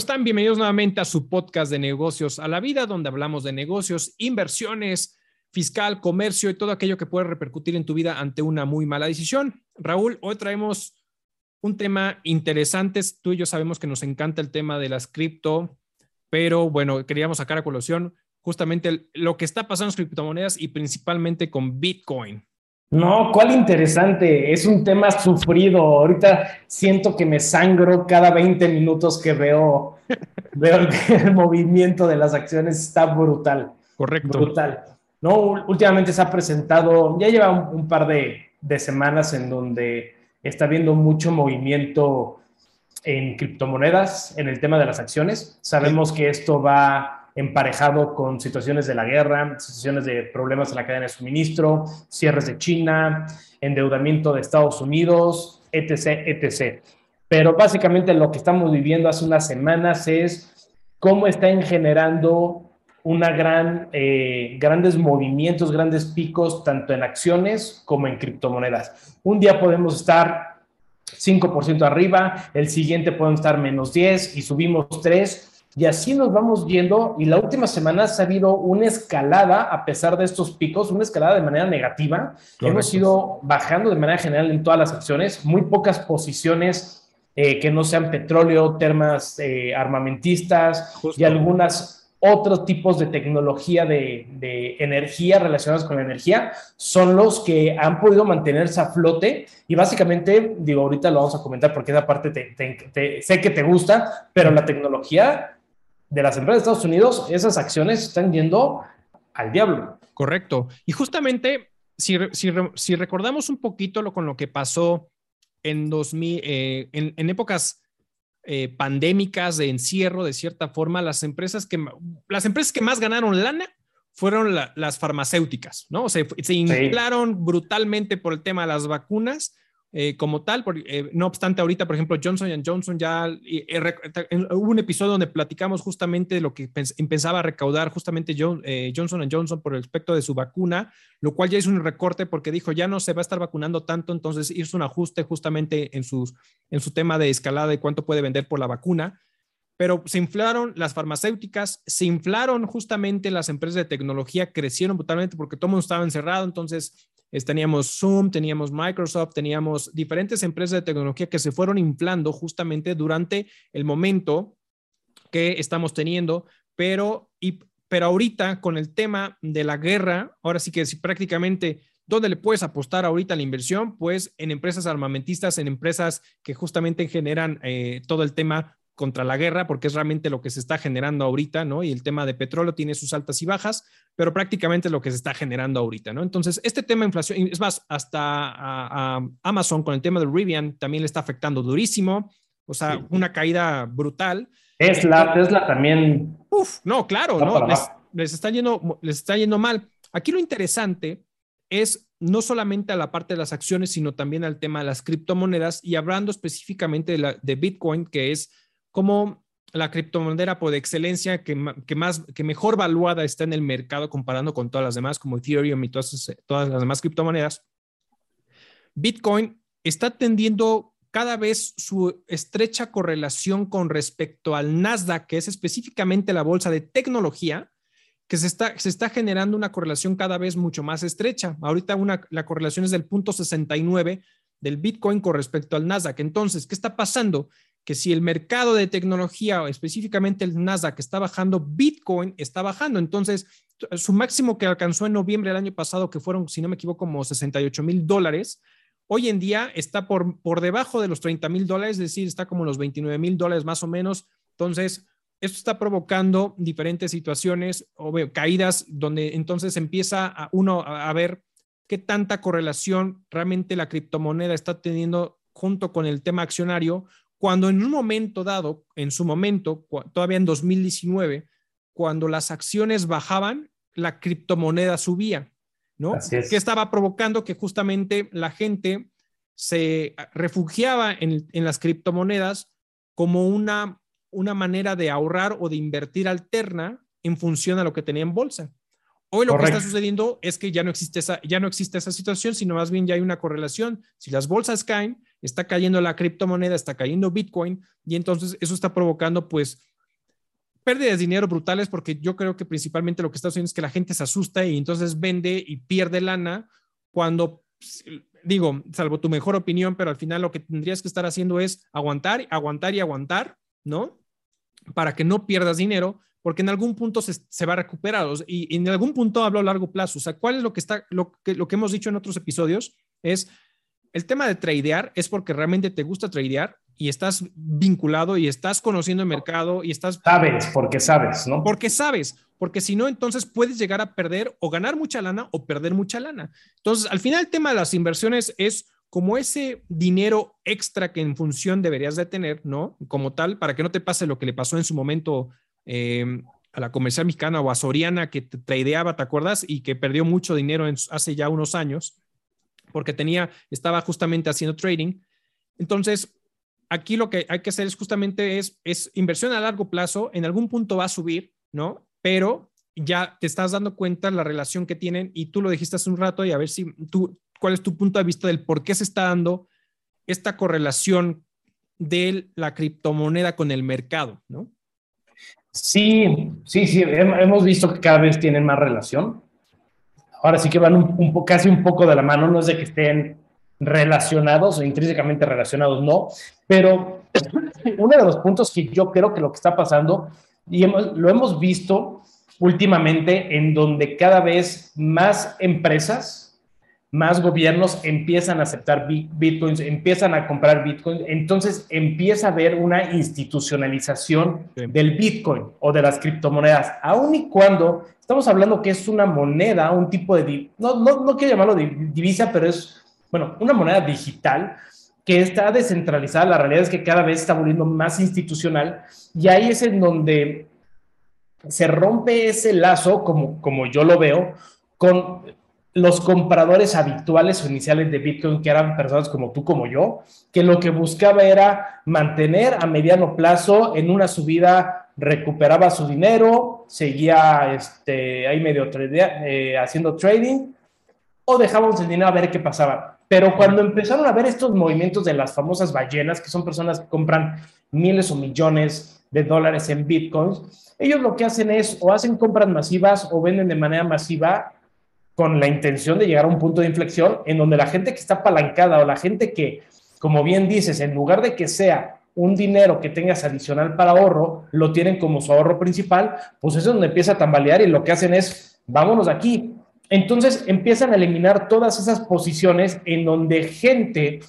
están? Bienvenidos nuevamente a su podcast de negocios a la vida, donde hablamos de negocios, inversiones, fiscal, comercio y todo aquello que puede repercutir en tu vida ante una muy mala decisión. Raúl, hoy traemos un tema interesante. Tú y yo sabemos que nos encanta el tema de las cripto, pero bueno, queríamos sacar a colación justamente lo que está pasando en las criptomonedas y principalmente con Bitcoin. No, cuál interesante. Es un tema sufrido. Ahorita siento que me sangro cada 20 minutos que veo, veo el, movimiento de las acciones. Está brutal. Correcto. Brutal. No, últimamente se ha presentado, ya lleva un, par de, de, semanas en donde está habiendo mucho movimiento en criptomonedas, en el tema de las acciones. Sabemos que esto va emparejado con situaciones de la guerra, situaciones de problemas en la cadena de suministro, cierres de China, endeudamiento de Estados Unidos, etc., etc. Pero básicamente lo que estamos viviendo hace unas semanas es cómo están generando una gran, eh, grandes movimientos, grandes picos, tanto en acciones como en criptomonedas. Un día podemos estar 5% arriba, el siguiente podemos estar menos 10 y subimos 3 y así nos vamos viendo y la última semana ha habido una escalada a pesar de estos picos, una escalada de manera negativa. Hemos ido bajando de manera general en todas las acciones, muy pocas posiciones eh, que no sean petróleo, termas eh, armamentistas y algunas otros tipos de tecnología de, de, energía relacionadas con la energía son los que han podido mantenerse a flote. Y básicamente, digo, ahorita lo vamos a comentar porque esa parte te, sé que te gusta, pero la tecnología de las empresas de Estados Unidos, esas acciones están yendo al diablo. Correcto. Y justamente, si, si, recordamos un poquito lo con lo que pasó en 2000, eh, en, épocas eh, pandémicas de encierro, de cierta forma, las empresas que, las empresas que más ganaron lana fueron las farmacéuticas, ¿no? Se inflaron brutalmente por el tema de las vacunas eh, como tal. Eh, no obstante, ahorita, por ejemplo, Johnson Johnson ya eh, hubo un episodio donde platicamos justamente de lo que empezaba a recaudar justamente Johnson Johnson por el aspecto de su vacuna, lo cual ya es un recorte porque dijo ya no se va a estar vacunando tanto, entonces hizo un ajuste justamente en, sus, en su tema de escalada de cuánto puede vender por la vacuna. Pero se inflaron las farmacéuticas, se inflaron justamente las empresas de tecnología, crecieron brutalmente porque todo mundo estaba encerrado, entonces teníamos Zoom, teníamos Microsoft, teníamos diferentes empresas de tecnología que se fueron inflando justamente durante el momento que estamos teniendo, pero, y, pero ahorita con el tema de la guerra, ahora sí que si prácticamente ¿Dónde le puedes apostar ahorita la inversión? Pues en empresas armamentistas, en empresas que justamente generan eh, todo el tema contra la guerra, porque es realmente lo que se está generando ahorita, ¿no? Y el tema de petróleo tiene sus altas y bajas, pero prácticamente es lo que se está generando ahorita, ¿no? Entonces, este tema de inflación, es más, hasta a, Amazon con el tema de Rivian también le está afectando durísimo, o sea, una caída brutal. Tesla, Tesla también. Uf, no, claro, ¿no? Les, les, está yendo, les está yendo mal. Aquí lo interesante es no solamente a la parte de las acciones, sino también al tema de las criptomonedas y hablando específicamente de, la, de Bitcoin, que es como la criptomoneda por excelencia que, más, que mejor valuada está en el mercado comparando con todas las demás, como Ethereum y todas, todas las demás criptomonedas. Bitcoin está tendiendo cada vez su estrecha correlación con respecto al Nasdaq, que es específicamente la bolsa de tecnología, que se está, generando una correlación cada vez mucho más estrecha. Ahorita la correlación es del punto 69 del Bitcoin con respecto al Nasdaq. Entonces, ¿qué está pasando? Que si el mercado de tecnología, o específicamente el Nasdaq, está bajando, Bitcoin está bajando. Entonces, su máximo que alcanzó en noviembre del año pasado, que fueron, si no me equivoco, como 68 mil dólares, hoy en día está por, por debajo de los 30 mil dólares, es decir, está como los 29 mil dólares más o menos. Entonces, esto está provocando diferentes situaciones o caídas donde entonces empieza a uno a ver qué tanta correlación realmente la criptomoneda está teniendo junto con el tema accionario cuando en un momento dado, en su momento, todavía en 2019, cuando las acciones bajaban, la criptomoneda subía, ¿no? Que estaba provocando que justamente la gente se refugiaba en, las criptomonedas como una, una manera de ahorrar o de invertir alterna en función a lo que tenía en bolsa. Hoy lo que está sucediendo es que ya no existe esa, ya no existe esa situación, sino más bien ya hay una correlación. Si las bolsas caen, está cayendo la criptomoneda, está cayendo Bitcoin y entonces eso está provocando pues pérdidas de dinero brutales porque yo creo que principalmente lo que está haciendo es que la gente se asusta y entonces vende y pierde lana cuando, digo, salvo tu mejor opinión, pero al final lo que tendrías que estar haciendo es aguantar, aguantar y aguantar, ¿no? Para que no pierdas dinero, porque en algún punto se, va a recuperar y, en algún punto hablo a largo plazo. O sea, ¿cuál es lo que está, lo que, lo que hemos dicho en otros episodios? Es el tema de tradear es porque realmente te gusta tradear y estás vinculado y estás conociendo el mercado y estás... Sabes, porque sabes, ¿no? Porque sabes, porque si no, entonces puedes llegar a perder o ganar mucha lana o perder mucha lana. Entonces, al final el tema de las inversiones es como ese dinero extra que en función deberías de tener, ¿no? Como tal, para que no te pase lo que le pasó en su momento eh, a la comercial mexicana o a Soriana que tradeaba, ¿te acuerdas? Y que perdió mucho dinero hace ya unos años porque tenía, estaba justamente haciendo trading. Entonces, aquí lo que hay que hacer es justamente es, es inversión a largo plazo, en algún punto va a subir, ¿no? Pero ya te estás dando cuenta la relación que tienen y tú lo dijiste hace un rato y a ver si tú, cuál es tu punto de vista del por qué se está dando esta correlación de la criptomoneda con el mercado, ¿no? Sí, sí, sí, hemos visto que cada vez tienen más relación. Ahora sí que van un, casi un poco de la mano, no es de que estén relacionados o intrínsecamente relacionados, no, pero uno de los puntos que yo creo que lo que está pasando, y lo hemos visto últimamente en donde cada vez más empresas, más gobiernos empiezan a aceptar bitcoins, empiezan a comprar bitcoins, entonces empieza a haber una institucionalización del bitcoin o de las criptomonedas, aun y cuando estamos hablando que es una moneda, un tipo de, no, no, no quiero llamarlo divisa, pero es bueno, una moneda digital que está descentralizada. La realidad es que cada vez está volviendo más institucional y ahí es en donde se rompe ese lazo, como, como yo lo veo, con los compradores habituales o iniciales de Bitcoin, que eran personas como tú, como yo, que lo que buscaba era mantener a mediano plazo en una subida, recuperaba su dinero, seguía este, ahí medio eh, haciendo trading, o dejábamos el dinero a ver qué pasaba. Pero cuando empezaron a ver estos movimientos de las famosas ballenas, que son personas que compran miles o millones de dólares en bitcoins, ellos lo que hacen es o hacen compras masivas o venden de manera masiva con la intención de llegar a un punto de inflexión en donde la gente que está apalancada o la gente que, como bien dices, en lugar de que sea un dinero que tengas adicional para ahorro, lo tienen como su ahorro principal, pues eso es donde empieza a tambalear y lo que hacen es, vámonos aquí, entonces empiezan a eliminar todas esas posiciones en donde gente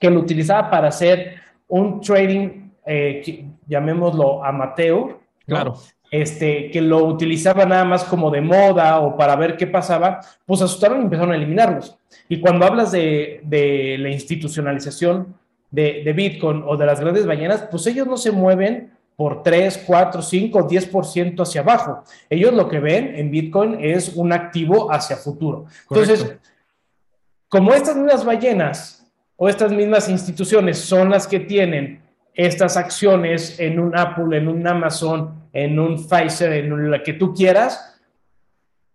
que lo utilizaba para hacer un trading, eh, llamémoslo amateur, claro. Este, que lo utilizaba nada más como de moda o para ver qué pasaba, pues asustaron y empezaron a eliminarlos. Y cuando hablas de, la institucionalización de, de Bitcoin o de las grandes ballenas, pues ellos no se mueven por 3, 4, 5, 10% hacia abajo. Ellos lo que ven en Bitcoin es un activo hacia futuro. Entonces, como estas mismas ballenas o estas mismas instituciones son las que tienen estas acciones en un Apple, en un Amazon, en un Pfizer, en la que tú quieras,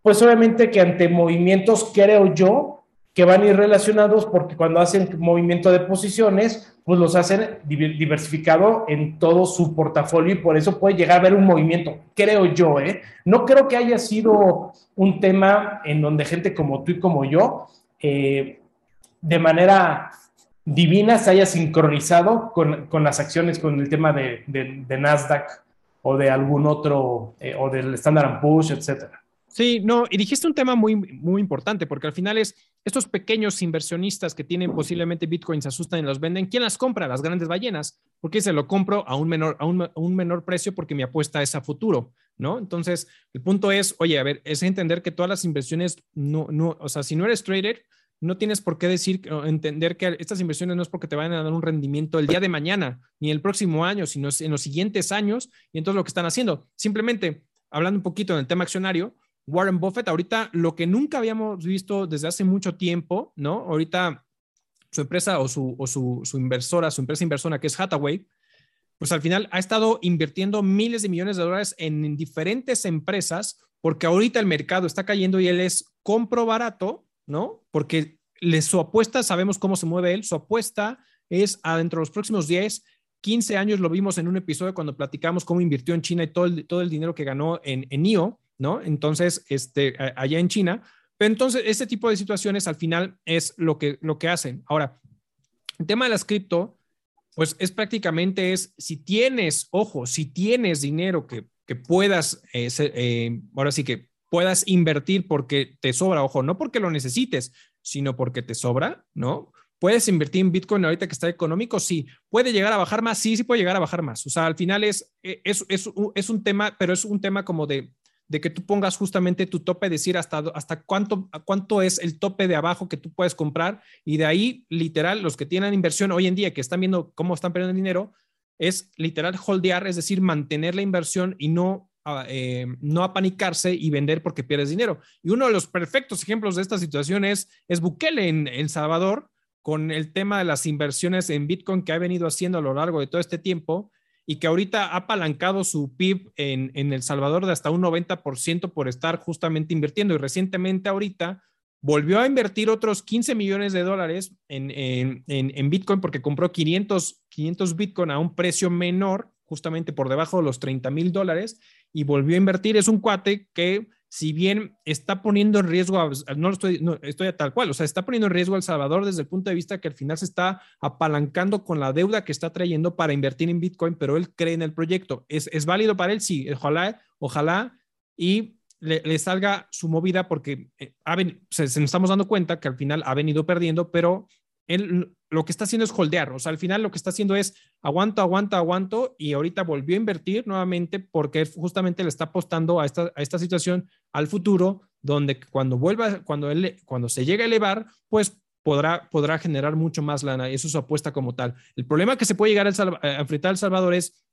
pues obviamente que ante movimientos, creo yo, que van a ir relacionados porque cuando hacen movimiento de posiciones, pues los hacen diversificado en todo su portafolio y por eso puede llegar a haber un movimiento, creo yo, ¿eh? No creo que haya sido un tema en donde gente como tú y como yo, eh, de manera divina, se haya sincronizado con, con, las acciones, con el tema de, de, Nasdaq o de algún otro, eh, o del Standard Poor's, etcétera. Sí, no, y dijiste un tema muy, muy importante, porque al final es estos pequeños inversionistas que tienen posiblemente bitcoins, se asustan y los venden. ¿Quién las compra? Las grandes ballenas. porque se lo compro a un menor, a un, menor precio porque mi apuesta es a futuro? ¿No? Entonces, el punto es, oye, a ver, es entender que todas las inversiones, no, no, o sea, si no eres trader, no tienes por qué decir, entender que estas inversiones no es porque te vayan a dar un rendimiento el día de mañana, ni el próximo año, sino en los siguientes años. Y entonces lo que están haciendo, simplemente hablando un poquito en el tema accionario, Warren Buffett, ahorita lo que nunca habíamos visto desde hace mucho tiempo, ¿no? Ahorita su empresa o su, o su inversora, su empresa inversora que es Hathaway, pues al final ha estado invirtiendo miles de millones de dólares en diferentes empresas porque ahorita el mercado está cayendo y él es compro barato, ¿no? Porque le, su apuesta, sabemos cómo se mueve él, su apuesta es adentro de los próximos 10, 15 años lo vimos en un episodio cuando platicamos cómo invirtió en China y todo el, todo el dinero que ganó en, en NIO, ¿no? Entonces, este, allá en China. Pero entonces, este tipo de situaciones al final es lo que, lo que hacen. Ahora, el tema de las cripto, pues es prácticamente es, si tienes, ojo, si tienes dinero que, que puedas, eh, eh, ahora sí que puedas invertir porque te sobra, ojo, no porque lo necesites, sino porque te sobra, ¿no? ¿Puedes invertir en Bitcoin ahorita que está económico? Sí. ¿Puede llegar a bajar más? Sí, sí puede llegar a bajar más. O sea, al final es, es, es, es un tema, pero es un tema como de, de que tú pongas justamente tu tope, decir hasta, hasta cuánto, cuánto es el tope de abajo que tú puedes comprar y de ahí, literal, los que tienen inversión hoy en día, que están viendo cómo están perdiendo dinero, es literal holdear, es decir, mantener la inversión y no, eh, no apanicarse y vender porque pierdes dinero. Y uno de los perfectos ejemplos de esta situación es, es Bukele en El Salvador, con el tema de las inversiones en Bitcoin que ha venido haciendo a lo largo de todo este tiempo y que ahorita ha apalancado su PIB en, en El Salvador de hasta un 90% por estar justamente invirtiendo. Y recientemente ahorita volvió a invertir otros 15 millones de dólares en, en, en, Bitcoin porque compró 500, 500 Bitcoin a un precio menor, justamente por debajo de los 30 mil dólares, y volvió a invertir. Es un cuate que si bien está poniendo en riesgo, no estoy, estoy a tal cual, o sea, está poniendo en riesgo a El Salvador desde el punto de vista que al final se está apalancando con la deuda que está trayendo para invertir en Bitcoin, pero él cree en el proyecto. ¿Es, es válido para él? Sí, ojalá, ojalá, y le, salga su movida porque eh, se, se, nos estamos dando cuenta que al final ha venido perdiendo, pero él lo que está haciendo es holdear, o sea, al final lo que está haciendo es aguanto, aguanto, aguanto y ahorita volvió a invertir nuevamente porque justamente le está apostando a esta, a esta situación al futuro donde cuando vuelva, cuando, él, cuando se llegue a elevar, pues podrá, podrá generar mucho más lana y eso es su apuesta como tal. El problema que se puede llegar a enfrentar El Salvador es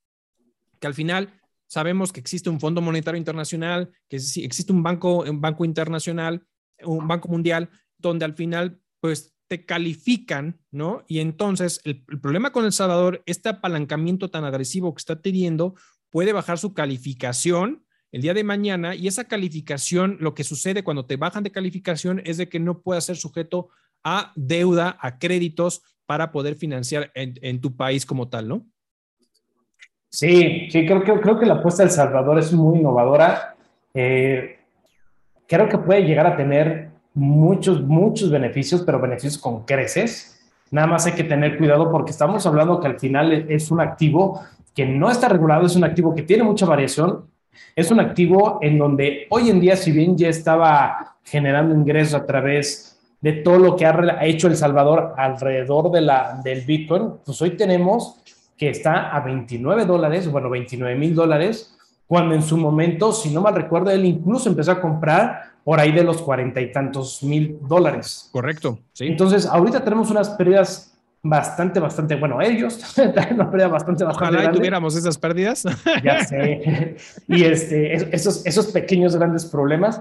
que al final sabemos que existe un Fondo Monetario Internacional, que existe un banco, un banco internacional, un banco mundial, donde al final pues te califican, ¿no? Y entonces el, problema con El Salvador, este apalancamiento tan agresivo que está teniendo, puede bajar su calificación el día de mañana y esa calificación, lo que sucede cuando te bajan de calificación es de que no puedas ser sujeto a deuda, a créditos para poder financiar en, tu país como tal, ¿no? Sí, sí, creo, que creo que la apuesta de El Salvador es muy innovadora. Eh, creo que puede llegar a tener muchos, muchos beneficios, pero beneficios con creces. Nada más hay que tener cuidado porque estamos hablando que al final es un activo que no está regulado, es un activo que tiene mucha variación, es un activo en donde hoy en día, si bien ya estaba generando ingresos a través de todo lo que ha hecho El Salvador alrededor de la, del Bitcoin, pues hoy tenemos que está a 29 dólares, bueno, 29 mil dólares, cuando en su momento, si no mal recuerdo, él incluso empezó a comprar por ahí de los cuarenta y tantos mil dólares. Correcto. Sí. Entonces, ahorita tenemos unas pérdidas bastante, bastante, bueno, ellos traen una pérdida bastante, bastante Ojalá tuviéramos esas pérdidas. Ya sé. Y este, esos, esos pequeños grandes problemas.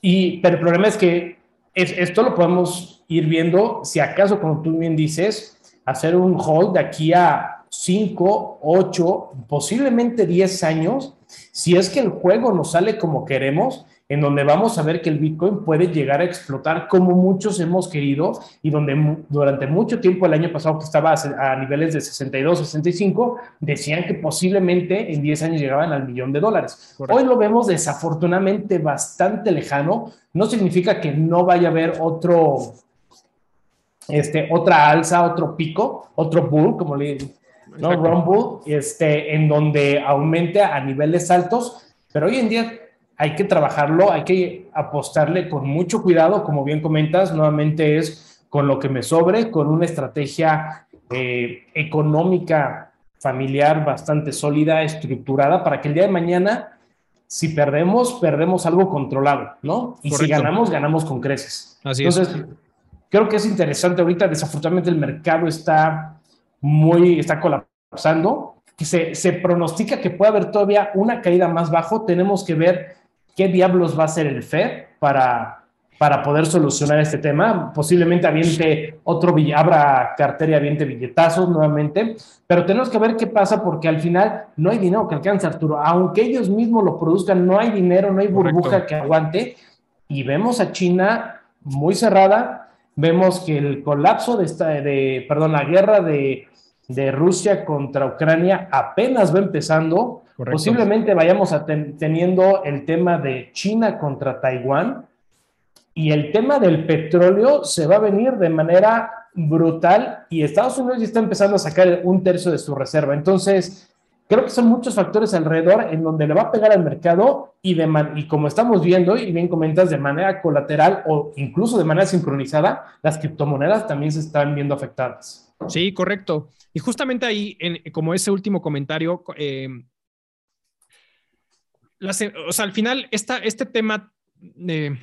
Y, pero el problema es que esto lo podemos ir viendo, si acaso, como tú bien dices, hacer un hold de aquí a 5, 8, posiblemente 10 años, si es que el juego nos sale como queremos en donde vamos a ver que el Bitcoin puede llegar a explotar como muchos hemos querido y donde durante mucho tiempo el año pasado que estaba a niveles de 62, 65, decían que posiblemente en 10 años llegaban al millón de dólares. Hoy lo vemos desafortunadamente bastante lejano. No significa que no vaya a haber otro, este, otra alza, otro pico, otro bull, como le ¿no? Rumble, este, en donde aumente a niveles altos, pero hoy en día hay que trabajarlo, hay que apostarle con mucho cuidado, como bien comentas, nuevamente es con lo que me sobre, con una estrategia eh, económica familiar bastante sólida, estructurada, para que el día de mañana, si perdemos, perdemos algo controlado, ¿no? Y si ganamos, ganamos con creces. Así Entonces, creo que es interesante ahorita, desafortunadamente el mercado está muy, está colapsando, que se, se pronostica que puede haber todavía una caída más bajo, tenemos que ver qué diablos va a hacer el FED para, para poder solucionar este tema. Posiblemente aviente otro, abra cartera y aviente billetazos nuevamente, pero tenemos que ver qué pasa porque al final no hay dinero que alcance, Arturo. Aunque ellos mismos lo produzcan, no hay dinero, no hay burbuja que aguante. Y vemos a China muy cerrada, vemos que el colapso de esta, de, perdón, la guerra de, de Rusia contra Ucrania apenas va empezando. Posiblemente vayamos a teniendo el tema de China contra Taiwán y el tema del petróleo se va a venir de manera brutal y Estados Unidos ya está empezando a sacar un tercio de su reserva. Entonces, creo que son muchos factores alrededor en donde le va a pegar al mercado y, de y como estamos viendo y bien comentas, de manera colateral o incluso de manera sincronizada, las criptomonedas también se están viendo afectadas. Sí, correcto. Y justamente ahí, en, como ese último comentario, eh, o sea, al final, esta, este tema de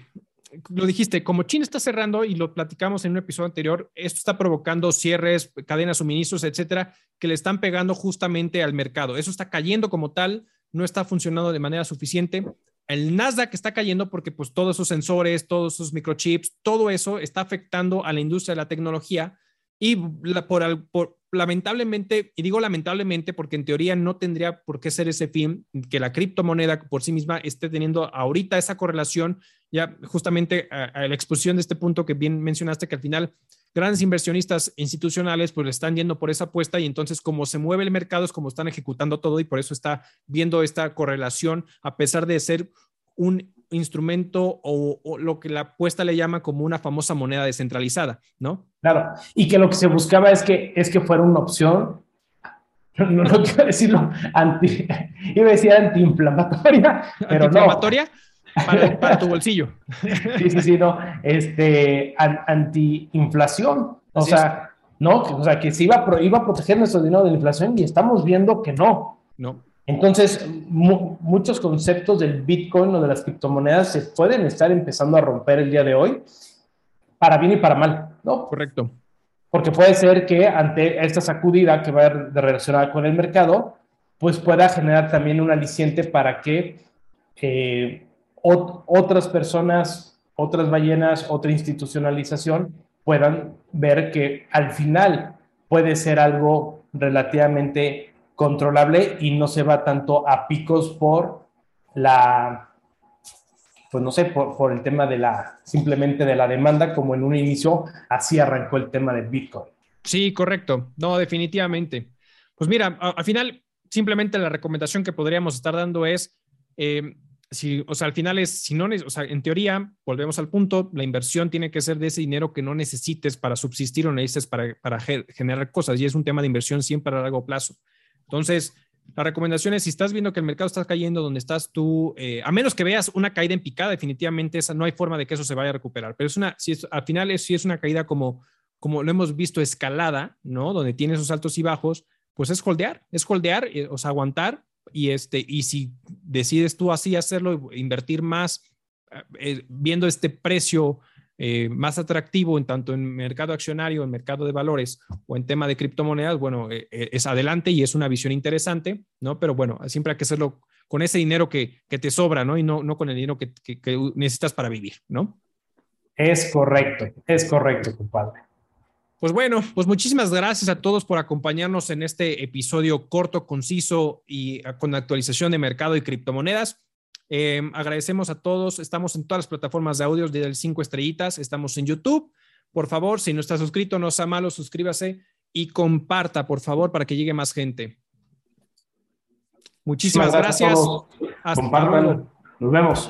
lo dijiste, como China está cerrando y lo platicamos en un episodio anterior, esto está provocando cierres, cadenas, suministros, etcétera, que le están pegando justamente al mercado. Eso está cayendo como tal, no está funcionando de manera suficiente. El Nasdaq está cayendo porque pues todos esos sensores, todos esos microchips, todo eso está afectando a la industria de la tecnología y por, por, lamentablemente, y digo lamentablemente porque en teoría no tendría por qué ser ese fin, que la criptomoneda por sí misma esté teniendo ahorita esa correlación, ya justamente a, la exposición de este punto que bien mencionaste, que al final grandes inversionistas institucionales pues están yendo por esa apuesta y entonces como se mueve el mercado es como están ejecutando todo y por eso está viendo esta correlación a pesar de ser un instrumento o, lo que la apuesta le llama como una famosa moneda descentralizada, ¿no? Claro, y que lo que se buscaba es que, es que fuera una opción, no, quiero decirlo, anti, iba a decir antiinflamatoria, pero ¿Antiinflamatoria? Para, tu bolsillo. Sí, sí, sí, no, este, antiinflación, o sea, no, o sea, que se iba, iba a proteger nuestro dinero de la inflación y estamos viendo que no. No. Entonces, muchos conceptos del Bitcoin o de las criptomonedas se pueden estar empezando a romper el día de hoy, para bien y para mal, ¿no? Correcto. Porque puede ser que ante esta sacudida que va a relacionada con el mercado, pues pueda generar también un aliciente para que eh, otras personas, otras ballenas, otra institucionalización puedan ver que al final puede ser algo relativamente controlable y no se va tanto a picos por la, pues no sé, por, el tema de la, simplemente de la demanda, como en un inicio así arrancó el tema de Bitcoin. Sí, correcto. No, definitivamente. Pues mira, al final, simplemente la recomendación que podríamos estar dando es, eh, si, o sea, al final es, si no, o sea, en teoría, volvemos al punto, la inversión tiene que ser de ese dinero que no necesites para subsistir o necesites para, para generar cosas, y es un tema de inversión siempre a largo plazo. Entonces, la recomendación es, si estás viendo que el mercado está cayendo donde estás tú, eh, a menos que veas una caída en picada, definitivamente esa, no hay forma de que eso se vaya a recuperar. Pero es una, si es, al final si es una caída como, como lo hemos visto escalada, ¿no? Donde tiene esos altos y bajos, pues es holdear, es holdear, eh, o sea, aguantar. Y, este, y si decides tú así hacerlo, invertir más, eh, viendo este precio eh, más atractivo en tanto en mercado accionario, en mercado de valores o en tema de criptomonedas, bueno, eh, eh, es adelante y es una visión interesante, ¿no? Pero bueno, siempre hay que hacerlo con ese dinero que, que te sobra, ¿no? Y no, no con el dinero que, que, necesitas para vivir, ¿no? Es correcto, es correcto, compadre. Pues bueno, pues muchísimas gracias a todos por acompañarnos en este episodio corto, conciso y con actualización de mercado y criptomonedas. Em, agradecemos a todos. Estamos en todas las plataformas de audios de cinco estrellitas. Estamos en YouTube. Por favor, si no está suscrito, no sea malo, suscríbase y comparta, por favor, para que llegue más gente. Muchísimas gracias. Hasta Nos vemos.